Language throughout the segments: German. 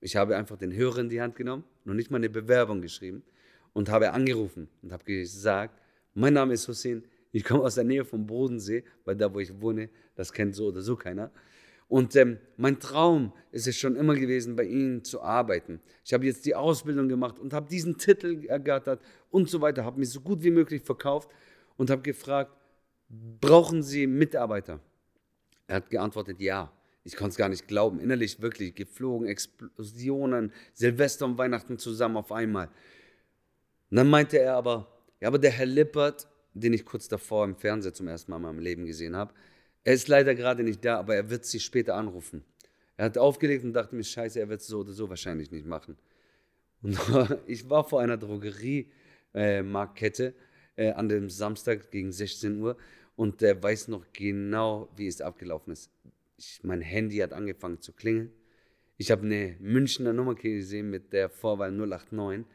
Ich habe einfach den Hörer in die Hand genommen, noch nicht mal eine Bewerbung geschrieben und habe angerufen und habe gesagt, mein Name ist Hussein, ich komme aus der Nähe vom Bodensee, weil da, wo ich wohne, das kennt so oder so keiner. Und ähm, mein Traum ist es schon immer gewesen, bei Ihnen zu arbeiten. Ich habe jetzt die Ausbildung gemacht und habe diesen Titel ergattert und so weiter, habe mich so gut wie möglich verkauft und habe gefragt, brauchen Sie Mitarbeiter? Er hat geantwortet, ja. Ich konnte es gar nicht glauben. Innerlich wirklich geflogen, Explosionen, Silvester und Weihnachten zusammen auf einmal. Und dann meinte er aber, ja, aber der Herr Lippert, den ich kurz davor im Fernsehen zum ersten Mal in meinem Leben gesehen habe, er ist leider gerade nicht da, aber er wird sie später anrufen. Er hat aufgelegt und dachte mir, scheiße, er wird es so oder so wahrscheinlich nicht machen. Und ich war vor einer Drogeriemarktkette äh, äh, an dem Samstag gegen 16 Uhr und der weiß noch genau, wie es abgelaufen ist. Ich, mein Handy hat angefangen zu klingeln. Ich habe eine Münchner Nummer gesehen mit der Vorwahl 089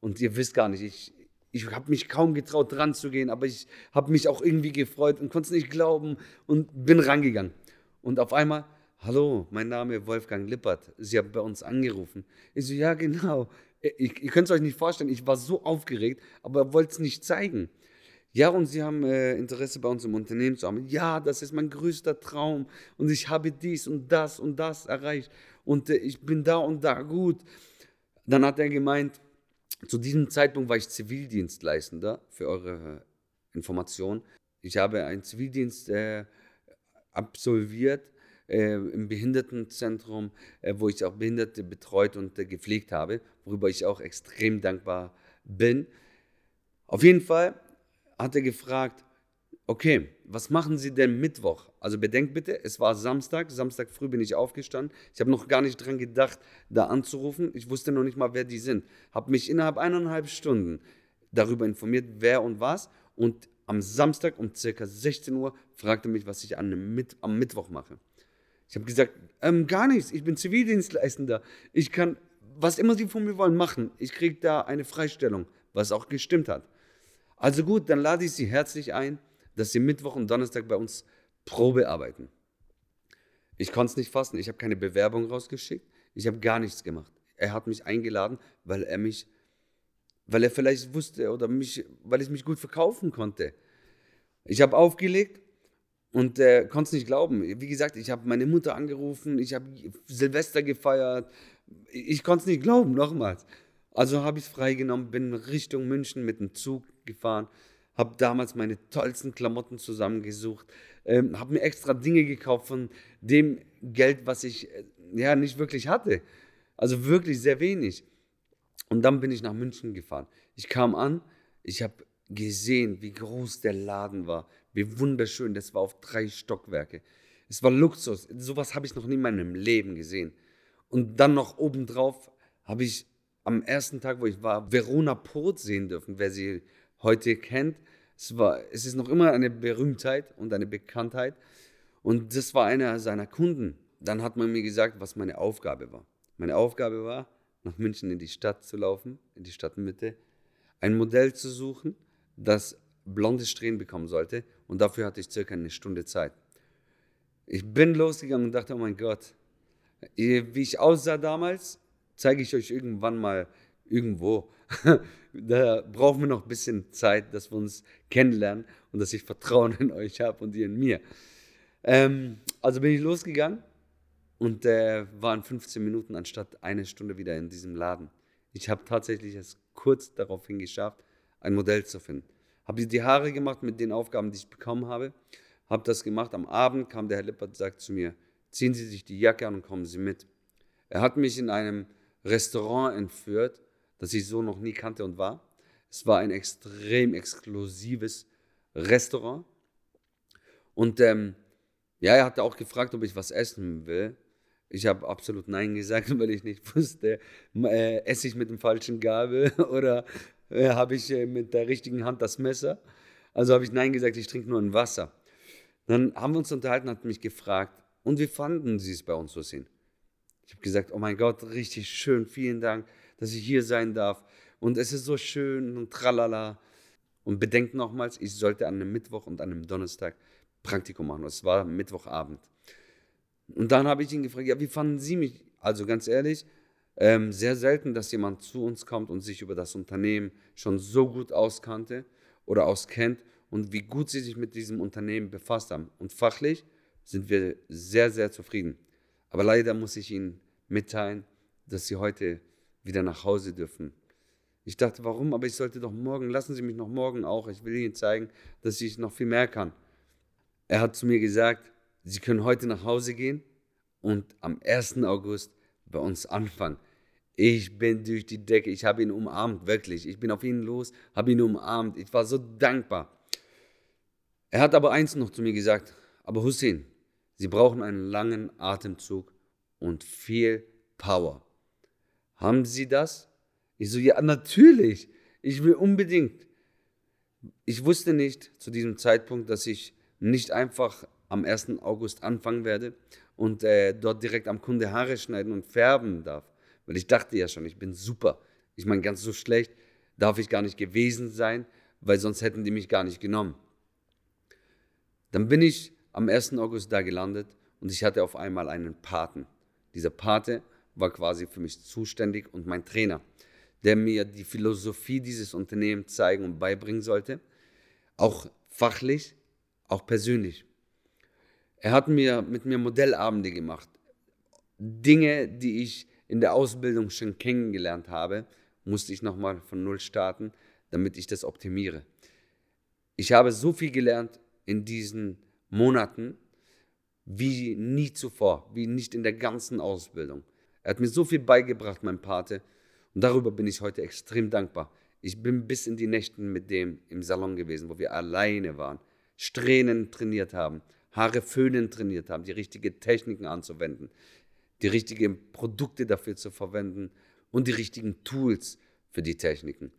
und ihr wisst gar nicht, ich, ich habe mich kaum getraut, dran zu gehen, aber ich habe mich auch irgendwie gefreut und konnte es nicht glauben und bin rangegangen. Und auf einmal, hallo, mein Name ist Wolfgang Lippert, Sie haben bei uns angerufen. Ich so, ja, genau. Ich, ihr könnt es euch nicht vorstellen, ich war so aufgeregt, aber wollte es nicht zeigen. Ja, und Sie haben äh, Interesse bei uns im Unternehmen zu haben. Ja, das ist mein größter Traum und ich habe dies und das und das erreicht und äh, ich bin da und da gut. Dann hat er gemeint, zu diesem Zeitpunkt war ich Zivildienstleistender für eure Information. Ich habe einen Zivildienst äh, absolviert äh, im Behindertenzentrum, äh, wo ich auch Behinderte betreut und äh, gepflegt habe, worüber ich auch extrem dankbar bin. Auf jeden Fall hat er gefragt, okay, was machen Sie denn Mittwoch? Also bedenkt bitte, es war Samstag, Samstag früh bin ich aufgestanden. Ich habe noch gar nicht dran gedacht, da anzurufen. Ich wusste noch nicht mal, wer die sind. Habe mich innerhalb eineinhalb Stunden darüber informiert, wer und was. Und am Samstag um circa 16 Uhr fragte mich, was ich an Mitt am Mittwoch mache. Ich habe gesagt, ähm, gar nichts, ich bin Zivildienstleistender. Ich kann, was immer Sie von mir wollen, machen. Ich kriege da eine Freistellung, was auch gestimmt hat. Also gut, dann lade ich Sie herzlich ein dass sie Mittwoch und Donnerstag bei uns Probe arbeiten. Ich konnte es nicht fassen. Ich habe keine Bewerbung rausgeschickt. Ich habe gar nichts gemacht. Er hat mich eingeladen, weil er mich, weil er vielleicht wusste oder mich, weil ich mich gut verkaufen konnte. Ich habe aufgelegt und äh, konnte es nicht glauben. Wie gesagt, ich habe meine Mutter angerufen, ich habe Silvester gefeiert. Ich konnte es nicht glauben, nochmals. Also habe ich es freigenommen, bin Richtung München mit dem Zug gefahren habe damals meine tollsten Klamotten zusammengesucht, ähm, habe mir extra Dinge gekauft von dem Geld, was ich äh, ja nicht wirklich hatte. Also wirklich sehr wenig. Und dann bin ich nach München gefahren. Ich kam an, ich habe gesehen, wie groß der Laden war, wie wunderschön. Das war auf drei Stockwerke. Es war Luxus. Sowas habe ich noch nie in meinem Leben gesehen. Und dann noch obendrauf habe ich am ersten Tag, wo ich war, Verona Pot sehen dürfen. Wer sie heute kennt, es, war, es ist noch immer eine Berühmtheit und eine Bekanntheit. Und das war einer seiner Kunden. Dann hat man mir gesagt, was meine Aufgabe war. Meine Aufgabe war, nach München in die Stadt zu laufen, in die Stadtmitte, ein Modell zu suchen, das blonde Strähnen bekommen sollte. Und dafür hatte ich circa eine Stunde Zeit. Ich bin losgegangen und dachte, oh mein Gott, wie ich aussah damals, zeige ich euch irgendwann mal irgendwo. da brauchen wir noch ein bisschen Zeit, dass wir uns kennenlernen und dass ich Vertrauen in euch habe und ihr in mir. Ähm, also bin ich losgegangen und äh, war in 15 Minuten anstatt eine Stunde wieder in diesem Laden. Ich habe tatsächlich es kurz daraufhin geschafft, ein Modell zu finden. Habe die Haare gemacht mit den Aufgaben, die ich bekommen habe. Habe das gemacht. Am Abend kam der Herr Lippert und sagt zu mir, ziehen Sie sich die Jacke an und kommen Sie mit. Er hat mich in einem Restaurant entführt, das ich so noch nie kannte und war. Es war ein extrem exklusives Restaurant. Und ähm, ja, er hatte auch gefragt, ob ich was essen will. Ich habe absolut Nein gesagt, weil ich nicht wusste, äh, esse ich mit dem falschen Gabel oder äh, habe ich äh, mit der richtigen Hand das Messer. Also habe ich Nein gesagt, ich trinke nur ein Wasser. Dann haben wir uns unterhalten, hat mich gefragt, und wie fanden Sie es bei uns so sehen? Ich habe gesagt, oh mein Gott, richtig schön, vielen Dank dass ich hier sein darf. Und es ist so schön und tralala. Und bedenkt nochmals, ich sollte an einem Mittwoch und an einem Donnerstag Praktikum machen. Es war Mittwochabend. Und dann habe ich ihn gefragt, ja, wie fanden Sie mich? Also ganz ehrlich, Ähm, sehr selten, dass jemand zu uns kommt und sich über das Unternehmen schon so gut auskannte oder auskennt und wie gut sie sich mit diesem Unternehmen befasst haben. Und fachlich sind wir sehr, sehr zufrieden. Aber leider muss ich Ihnen mitteilen, dass Sie heute wieder nach Hause dürfen. Ich dachte, warum? Aber ich sollte doch morgen, lassen Sie mich noch morgen auch. Ich will Ihnen zeigen, dass ich noch viel mehr kann. Er hat zu mir gesagt, Sie können heute nach Hause gehen und am 1. August bei uns anfangen. Ich bin durch die Decke, ich habe ihn umarmt, wirklich. Ich bin auf ihn los, habe ihn umarmt. Ich war so dankbar. Er hat aber eins noch zu mir gesagt, aber Hussein, Sie brauchen einen langen Atemzug und viel Power. Haben Sie das? Ich so, ja, natürlich. Ich will unbedingt. Ich wusste nicht zu diesem Zeitpunkt, dass ich nicht einfach am 1. August anfangen werde und äh, dort direkt am Kunde Haare schneiden und färben darf. Weil ich dachte ja schon, ich bin super. Ich meine, ganz so schlecht darf ich gar nicht gewesen sein, weil sonst hätten die mich gar nicht genommen. Dann bin ich am 1. August da gelandet und ich hatte auf einmal einen Paten. Dieser Pate war quasi für mich zuständig und mein Trainer, der mir die Philosophie dieses Unternehmens zeigen und beibringen sollte, auch fachlich, auch persönlich. Er hat mir mit mir Modellabende gemacht. Dinge, die ich in der Ausbildung schon kennengelernt habe, musste ich nochmal von Null starten, damit ich das optimiere. Ich habe so viel gelernt in diesen Monaten wie nie zuvor, wie nicht in der ganzen Ausbildung. Er hat mir so viel beigebracht, mein Pate, und darüber bin ich heute extrem dankbar. Ich bin bis in die Nächten mit dem im Salon gewesen, wo wir alleine waren, Strähnen trainiert haben, Haare föhnen trainiert haben, die richtigen Techniken anzuwenden, die richtigen Produkte dafür zu verwenden und die richtigen Tools für die Techniken.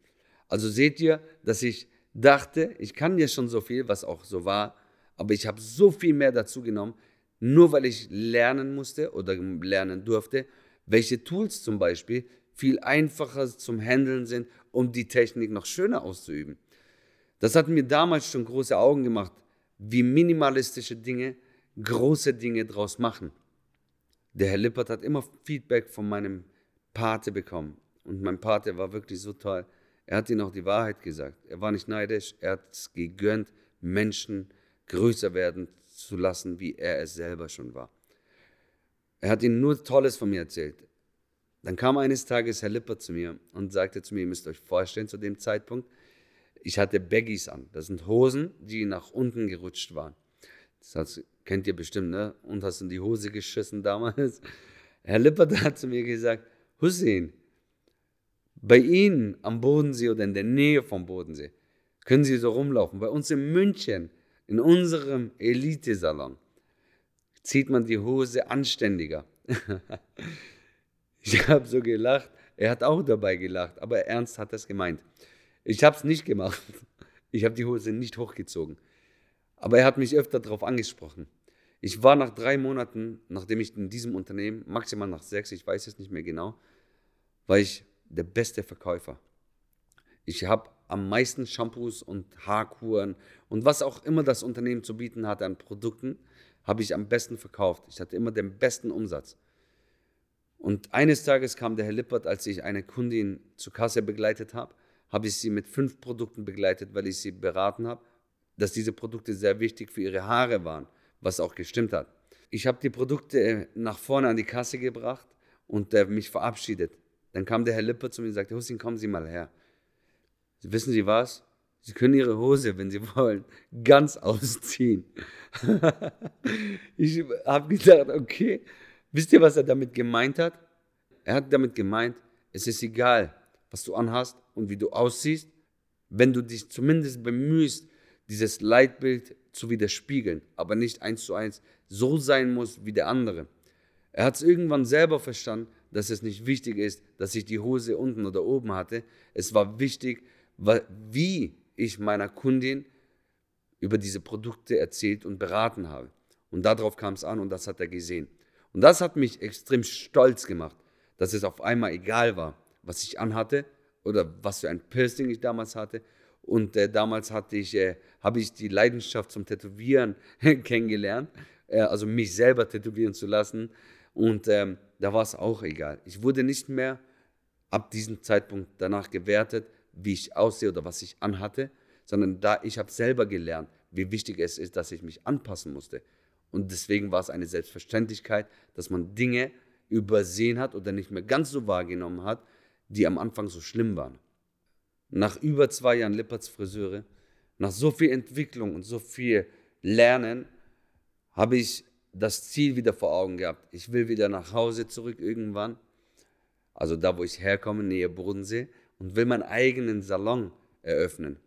Also seht ihr, dass ich dachte, ich kann ja schon so viel, was auch so war, aber ich habe so viel mehr dazu genommen, nur weil ich lernen musste oder lernen durfte, welche Tools zum Beispiel viel einfacher zum Handeln sind, um die Technik noch schöner auszuüben. Das hat mir damals schon große Augen gemacht, wie minimalistische Dinge große Dinge draus machen. Der Herr Lippert hat immer Feedback von meinem Pate bekommen. Und mein Pate war wirklich so toll. Er hat ihnen auch die Wahrheit gesagt. Er war nicht neidisch, er hat es gegönnt, Menschen größer werden zu lassen, wie er es selber schon war. Er hat ihnen nur Tolles von mir erzählt. Dann kam eines Tages Herr Lippert zu mir und sagte zu mir, ihr müsst euch vorstellen, zu dem Zeitpunkt, ich hatte Baggies an. Das sind Hosen, die nach unten gerutscht waren. Das heißt, kennt ihr bestimmt, ne? Und hast in die Hose geschissen damals. Herr Lippert hat zu mir gesagt, Hussein, bei Ihnen am Bodensee oder in der Nähe vom Bodensee können Sie so rumlaufen. Bei uns in München, in unserem Elite-Salon, zieht man die Hose anständiger. ich habe so gelacht. Er hat auch dabei gelacht, aber ernst hat das gemeint. Ich habe es nicht gemacht. Ich habe die Hose nicht hochgezogen. Aber er hat mich öfter darauf angesprochen. Ich war nach drei Monaten, nachdem ich in diesem Unternehmen, maximal nach sechs, ich weiß es nicht mehr genau, war ich der beste Verkäufer. Ich habe am meisten Shampoos und Haarkuren und was auch immer das Unternehmen zu bieten hatte an Produkten, habe ich am besten verkauft. Ich hatte immer den besten Umsatz. Und eines Tages kam der Herr Lippert, als ich eine Kundin zur Kasse begleitet habe, habe ich sie mit fünf Produkten begleitet, weil ich sie beraten habe, dass diese Produkte sehr wichtig für ihre Haare waren, was auch gestimmt hat. Ich habe die Produkte äh, nach vorne an die Kasse gebracht und äh, mich verabschiedet. Dann kam der Herr Lippert zu mir und sagte, Hussein, kommen Sie mal her. Wissen Sie was? Sie können Ihre Hose, wenn Sie wollen, ganz ausziehen. ich habe gedacht, okay, wisst ihr, was er damit gemeint hat? Er hat damit gemeint, es ist egal, was du anhast und wie du aussiehst, wenn du dich zumindest bemühst, dieses Leitbild zu widerspiegeln, aber nicht eins zu eins so sein muss wie der andere. Er hat es irgendwann selber verstanden, dass es nicht wichtig ist, dass ich die Hose unten oder oben hatte. Es war wichtig, wie ich meiner Kundin über diese Produkte erzählt und beraten habe. Und darauf kam es an und das hat er gesehen. Und das hat mich extrem stolz gemacht, dass es auf einmal egal war, was ich anhatte oder was für ein Piercing ich damals hatte. Und äh, damals hatte ich, äh, habe ich die Leidenschaft zum Tätowieren kennengelernt, äh, also mich selber tätowieren zu lassen. Und ähm, da war es auch egal. Ich wurde nicht mehr ab diesem Zeitpunkt danach gewertet, wie ich aussehe oder was ich anhatte, sondern da ich habe selber gelernt, wie wichtig es ist, dass ich mich anpassen musste. Und deswegen war es eine Selbstverständlichkeit, dass man Dinge übersehen hat oder nicht mehr ganz so wahrgenommen hat, die am Anfang so schlimm waren. Nach über zwei Jahren Lipperts Friseure, nach so viel Entwicklung und so viel Lernen, habe ich das Ziel wieder vor Augen gehabt. Ich will wieder nach Hause zurück irgendwann, also da, wo ich herkomme, Nähe Bodensee, und will meinen eigenen Salon eröffnen.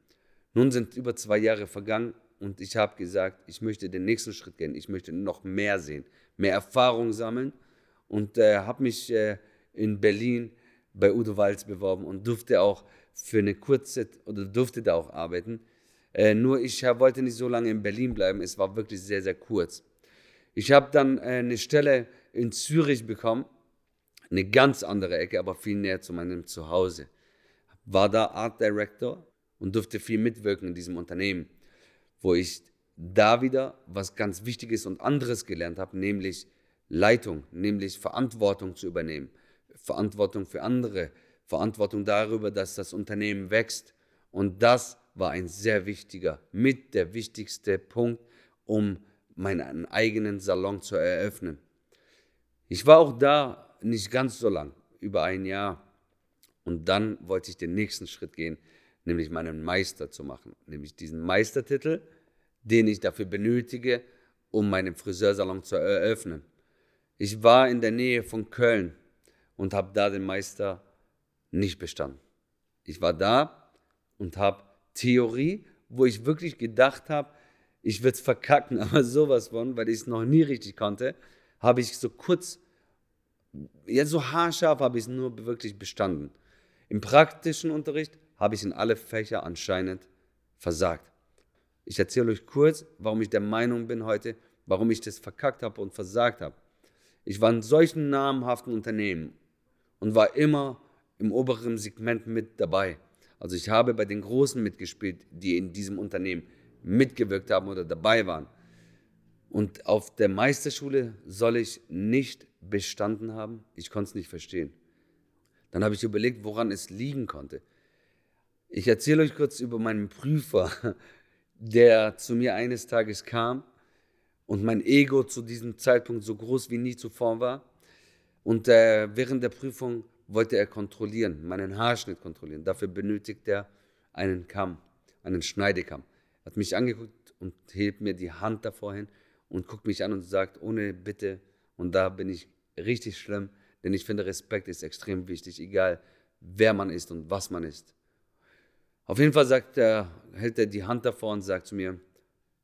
Nun sind über zwei Jahre vergangen und ich habe gesagt, ich möchte den nächsten Schritt gehen. Ich möchte noch mehr sehen, mehr Erfahrung sammeln und äh, habe mich äh, in Berlin bei Udo Walz beworben und durfte auch für eine kurze oder durfte da auch arbeiten. Äh, nur ich wollte nicht so lange in Berlin bleiben. Es war wirklich sehr, sehr kurz. Ich habe dann äh, eine Stelle in Zürich bekommen, eine ganz andere Ecke, aber viel näher zu meinem Zuhause. War da Art Director und durfte viel mitwirken in diesem Unternehmen, wo ich da wieder was ganz Wichtiges und anderes gelernt habe, nämlich Leitung, nämlich Verantwortung zu übernehmen, Verantwortung für andere, Verantwortung darüber, dass das Unternehmen wächst. Und das war ein sehr wichtiger, mit der wichtigste Punkt, um meinen eigenen Salon zu eröffnen. Ich war auch da nicht ganz so lang, über ein Jahr. Und dann wollte ich den nächsten Schritt gehen, nämlich meinen Meister zu machen, nämlich diesen Meistertitel, den ich dafür benötige, um meinen Friseursalon zu eröffnen. Ich war in der Nähe von Köln und habe da den Meister nicht bestanden. Ich war da und habe Theorie, wo ich wirklich gedacht habe, ich würde es verkacken, aber sowas von, weil ich es noch nie richtig konnte, habe ich so kurz, ja so haarscharf habe ich es nur wirklich bestanden. Im praktischen Unterricht habe ich in alle Fächer anscheinend versagt. Ich erzähle euch kurz, warum ich der Meinung bin heute, warum ich das verkackt habe und versagt habe. Ich war in solchen namhaften Unternehmen und war immer im oberen Segment mit dabei. Also ich habe bei den Großen mitgespielt, die in diesem Unternehmen mitgewirkt haben oder dabei waren. Und auf der Meisterschule soll ich nicht bestanden haben? Ich konnte es nicht verstehen. Dann habe ich überlegt, woran es liegen konnte. Ich erzähle euch kurz über meinen Prüfer, der zu mir eines Tages kam und mein Ego zu diesem Zeitpunkt so groß wie nie zuvor war. Und äh, während der Prüfung wollte er kontrollieren, meinen Haarschnitt kontrollieren. Dafür benötigt er einen Kamm, einen Schneidekamm hat mich angeguckt und hebt mir die Hand davor hin und guckt mich an und sagt, ohne Bitte. Und da bin ich richtig schlimm, denn ich finde, Respekt ist extrem wichtig, egal wer man ist und was man ist. Auf jeden Fall sagt er, hält er die Hand davor und sagt zu mir,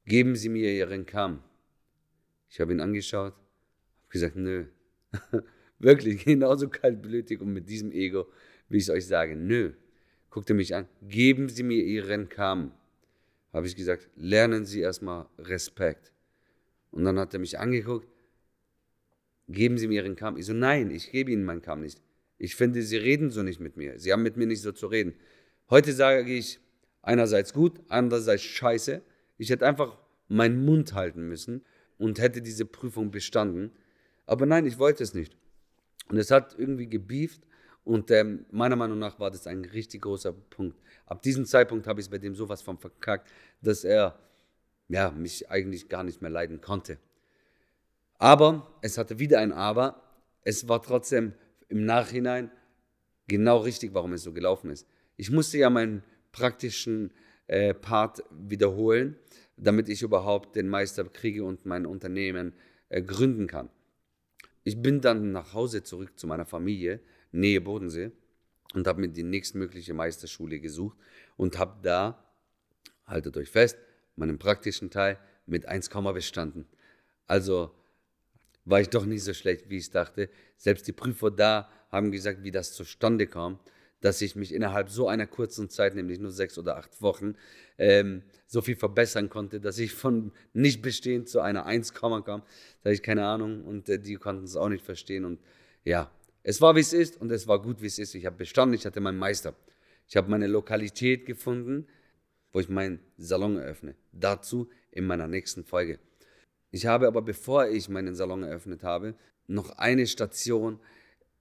geben Sie mir Ihren Kamm. Ich habe ihn angeschaut, habe gesagt, nö. Wirklich, genauso kaltblütig und mit diesem Ego, wie ich es euch sage, nö. Guckte mich an, geben Sie mir Ihren Kamm habe ich gesagt, lernen Sie erstmal Respekt. Und dann hat er mich angeguckt, geben Sie mir Ihren Kamm. Ich so, nein, ich gebe Ihnen meinen Kamm nicht. Ich finde, Sie reden so nicht mit mir. Sie haben mit mir nicht so zu reden. Heute sage ich einerseits gut, andererseits scheiße. Ich hätte einfach meinen Mund halten müssen und hätte diese Prüfung bestanden. Aber nein, ich wollte es nicht. Und es hat irgendwie gebieft und ähm, meiner Meinung nach war das ein richtig großer Punkt. Ab diesem Zeitpunkt habe ich es bei dem sowas von verkackt, dass er ja, mich eigentlich gar nicht mehr leiden konnte. Aber es hatte wieder ein Aber. Es war trotzdem im Nachhinein genau richtig, warum es so gelaufen ist. Ich musste ja meinen praktischen äh, Part wiederholen, damit ich überhaupt den Meister kriege und mein Unternehmen äh, gründen kann. Ich bin dann nach Hause zurück zu meiner Familie, Nähe Bodensee und habe mir die nächstmögliche Meisterschule gesucht und habe da, haltet euch fest, meinen praktischen Teil mit 1, bestanden. Also war ich doch nicht so schlecht, wie ich dachte. Selbst die Prüfer da haben gesagt, wie das zustande kam, dass ich mich innerhalb so einer kurzen Zeit, nämlich nur sechs oder acht Wochen, ähm, so viel verbessern konnte, dass ich von nicht bestehend zu einer 1, kam. Da hatte ich keine Ahnung und äh, die konnten es auch nicht verstehen. Und ja, es war, wie es ist und es war gut, wie es ist. Ich habe bestanden, ich hatte meinen Meister. Ich habe meine Lokalität gefunden, wo ich meinen Salon eröffne. Dazu in meiner nächsten Folge. Ich habe aber, bevor ich meinen Salon eröffnet habe, noch eine Station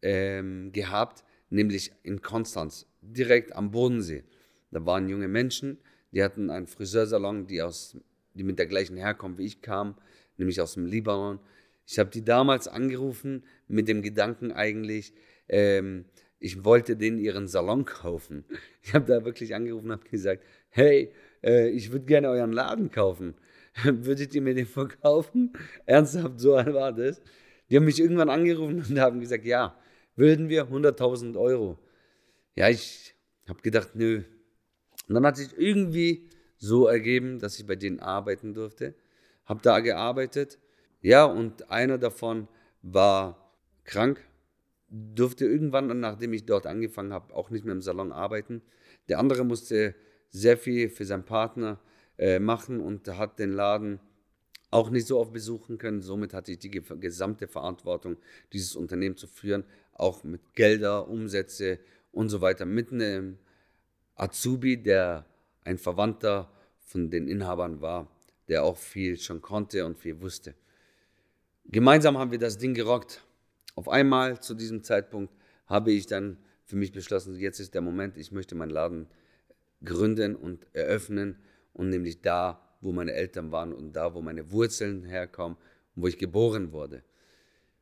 ähm, gehabt, nämlich in Konstanz, direkt am Bodensee. Da waren junge Menschen, die hatten einen Friseursalon, die, aus, die mit der gleichen Herkunft wie ich kamen, nämlich aus dem Libanon. Ich habe die damals angerufen mit dem Gedanken eigentlich, ähm, ich wollte denen ihren Salon kaufen. Ich habe da wirklich angerufen und habe gesagt, hey, äh, ich würde gerne euren Laden kaufen. Würdet ihr mir den verkaufen? Ernsthaft, so war das. Die haben mich irgendwann angerufen und haben gesagt, ja, würden wir 100.000 Euro. Ja, ich habe gedacht, nö. Und dann hat sich irgendwie so ergeben, dass ich bei denen arbeiten durfte. Habe da gearbeitet. Ja, und einer davon war krank, durfte irgendwann, nachdem ich dort angefangen habe, auch nicht mehr im Salon arbeiten. Der andere musste sehr viel für seinen Partner äh, machen und hat den Laden auch nicht so oft besuchen können. Somit hatte ich die gesamte Verantwortung, dieses Unternehmen zu führen, auch mit Gelder, Umsätze und so weiter. Mit einem Azubi, der ein Verwandter von den Inhabern war, der auch viel schon konnte und viel wusste. Gemeinsam haben wir das Ding gerockt. Auf einmal zu diesem Zeitpunkt habe ich dann für mich beschlossen, jetzt ist der Moment, ich möchte meinen Laden gründen und eröffnen und nämlich da, wo meine Eltern waren und da, wo meine Wurzeln herkommen und wo ich geboren wurde.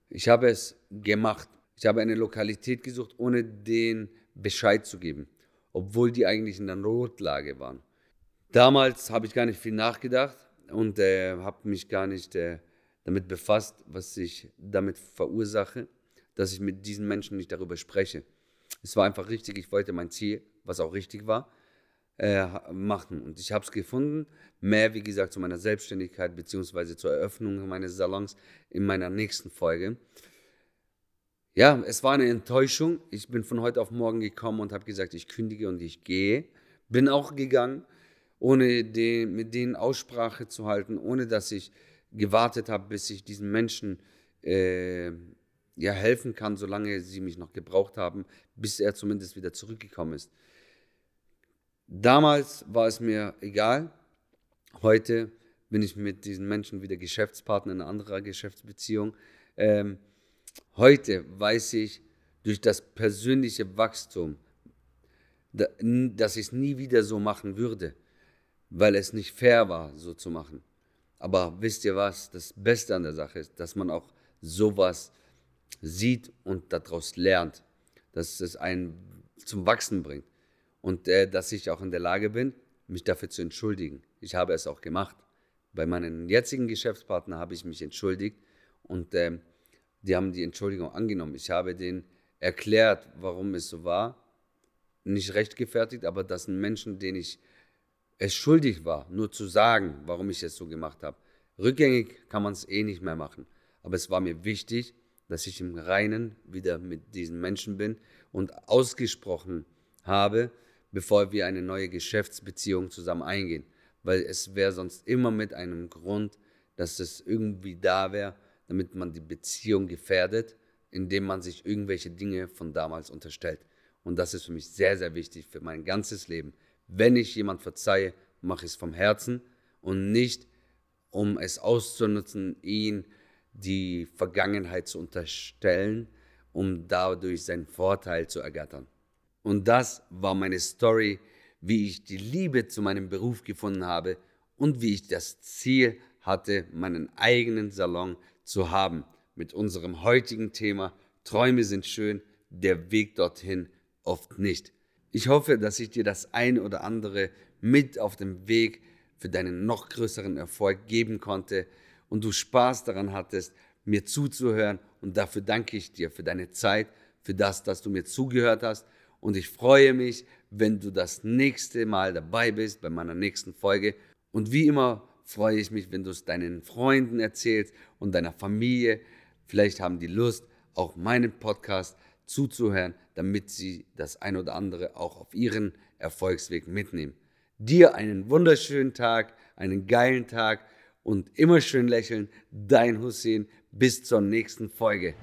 Ich habe es gemacht. Ich habe eine Lokalität gesucht, ohne den Bescheid zu geben, obwohl die eigentlich in der Notlage waren. Damals habe ich gar nicht viel nachgedacht und äh, habe mich gar nicht äh, damit befasst, was ich damit verursache, dass ich mit diesen Menschen nicht darüber spreche. Es war einfach richtig, ich wollte mein Ziel, was auch richtig war, äh, machen. Und ich habe es gefunden, mehr wie gesagt zu meiner Selbstständigkeit bzw. zur Eröffnung meines Salons in meiner nächsten Folge. Ja, es war eine Enttäuschung. Ich bin von heute auf morgen gekommen und habe gesagt, ich kündige und ich gehe. Bin auch gegangen, ohne den, mit denen Aussprache zu halten, ohne dass ich gewartet habe, bis ich diesen Menschen äh, ja, helfen kann, solange sie mich noch gebraucht haben, bis er zumindest wieder zurückgekommen ist. Damals war es mir egal. Heute bin ich mit diesen Menschen wieder Geschäftspartner in anderer Geschäftsbeziehung. Ähm, heute weiß ich durch das persönliche Wachstum, dass ich es nie wieder so machen würde, weil es nicht fair war, so zu machen. Aber wisst ihr was? Das Beste an der Sache ist, dass man auch sowas sieht und daraus lernt, dass es einen zum Wachsen bringt und äh, dass ich auch in der Lage bin, mich dafür zu entschuldigen. Ich habe es auch gemacht. Bei meinen jetzigen Geschäftspartnern habe ich mich entschuldigt und äh, die haben die Entschuldigung angenommen. Ich habe denen erklärt, warum es so war. Nicht rechtfertigt, aber das sind Menschen, denen ich es schuldig war, nur zu sagen, warum ich es so gemacht habe. Rückgängig kann man es eh nicht mehr machen. Aber es war mir wichtig, dass ich im Reinen wieder mit diesen Menschen bin und ausgesprochen habe, bevor wir eine neue Geschäftsbeziehung zusammen eingehen. Weil es wäre sonst immer mit einem Grund, dass es irgendwie da wäre, damit man die Beziehung gefährdet, indem man sich irgendwelche Dinge von damals unterstellt. Und das ist für mich sehr, sehr wichtig für mein ganzes Leben. Wenn ich jemand verzeihe, mache ich es vom Herzen und nicht, um es auszunutzen, ihn die Vergangenheit zu unterstellen, um dadurch seinen Vorteil zu ergattern. Und das war meine Story, wie ich die Liebe zu meinem Beruf gefunden habe und wie ich das Ziel hatte, meinen eigenen Salon zu haben. Mit unserem heutigen Thema Träume sind schön, der Weg dorthin oft nicht. Ich hoffe, dass ich dir das ein oder andere mit auf dem Weg für deinen noch größeren Erfolg geben konnte und du Spaß daran hattest, mir zuzuhören. Und dafür danke ich dir für deine Zeit, für das, dass du mir zugehört hast. Und ich freue mich, wenn du das nächste Mal dabei bist bei meiner nächsten Folge. Und wie immer freue ich mich, wenn du es deinen Freunden erzählst und deiner Familie. Vielleicht haben die Lust, auch meinen Podcast zuzuhören, damit sie das ein oder andere auch auf ihren Erfolgsweg mitnehmen. Dir einen wunderschönen Tag, einen geilen Tag und immer schön lächeln. Dein Hussein. Bis zur nächsten Folge.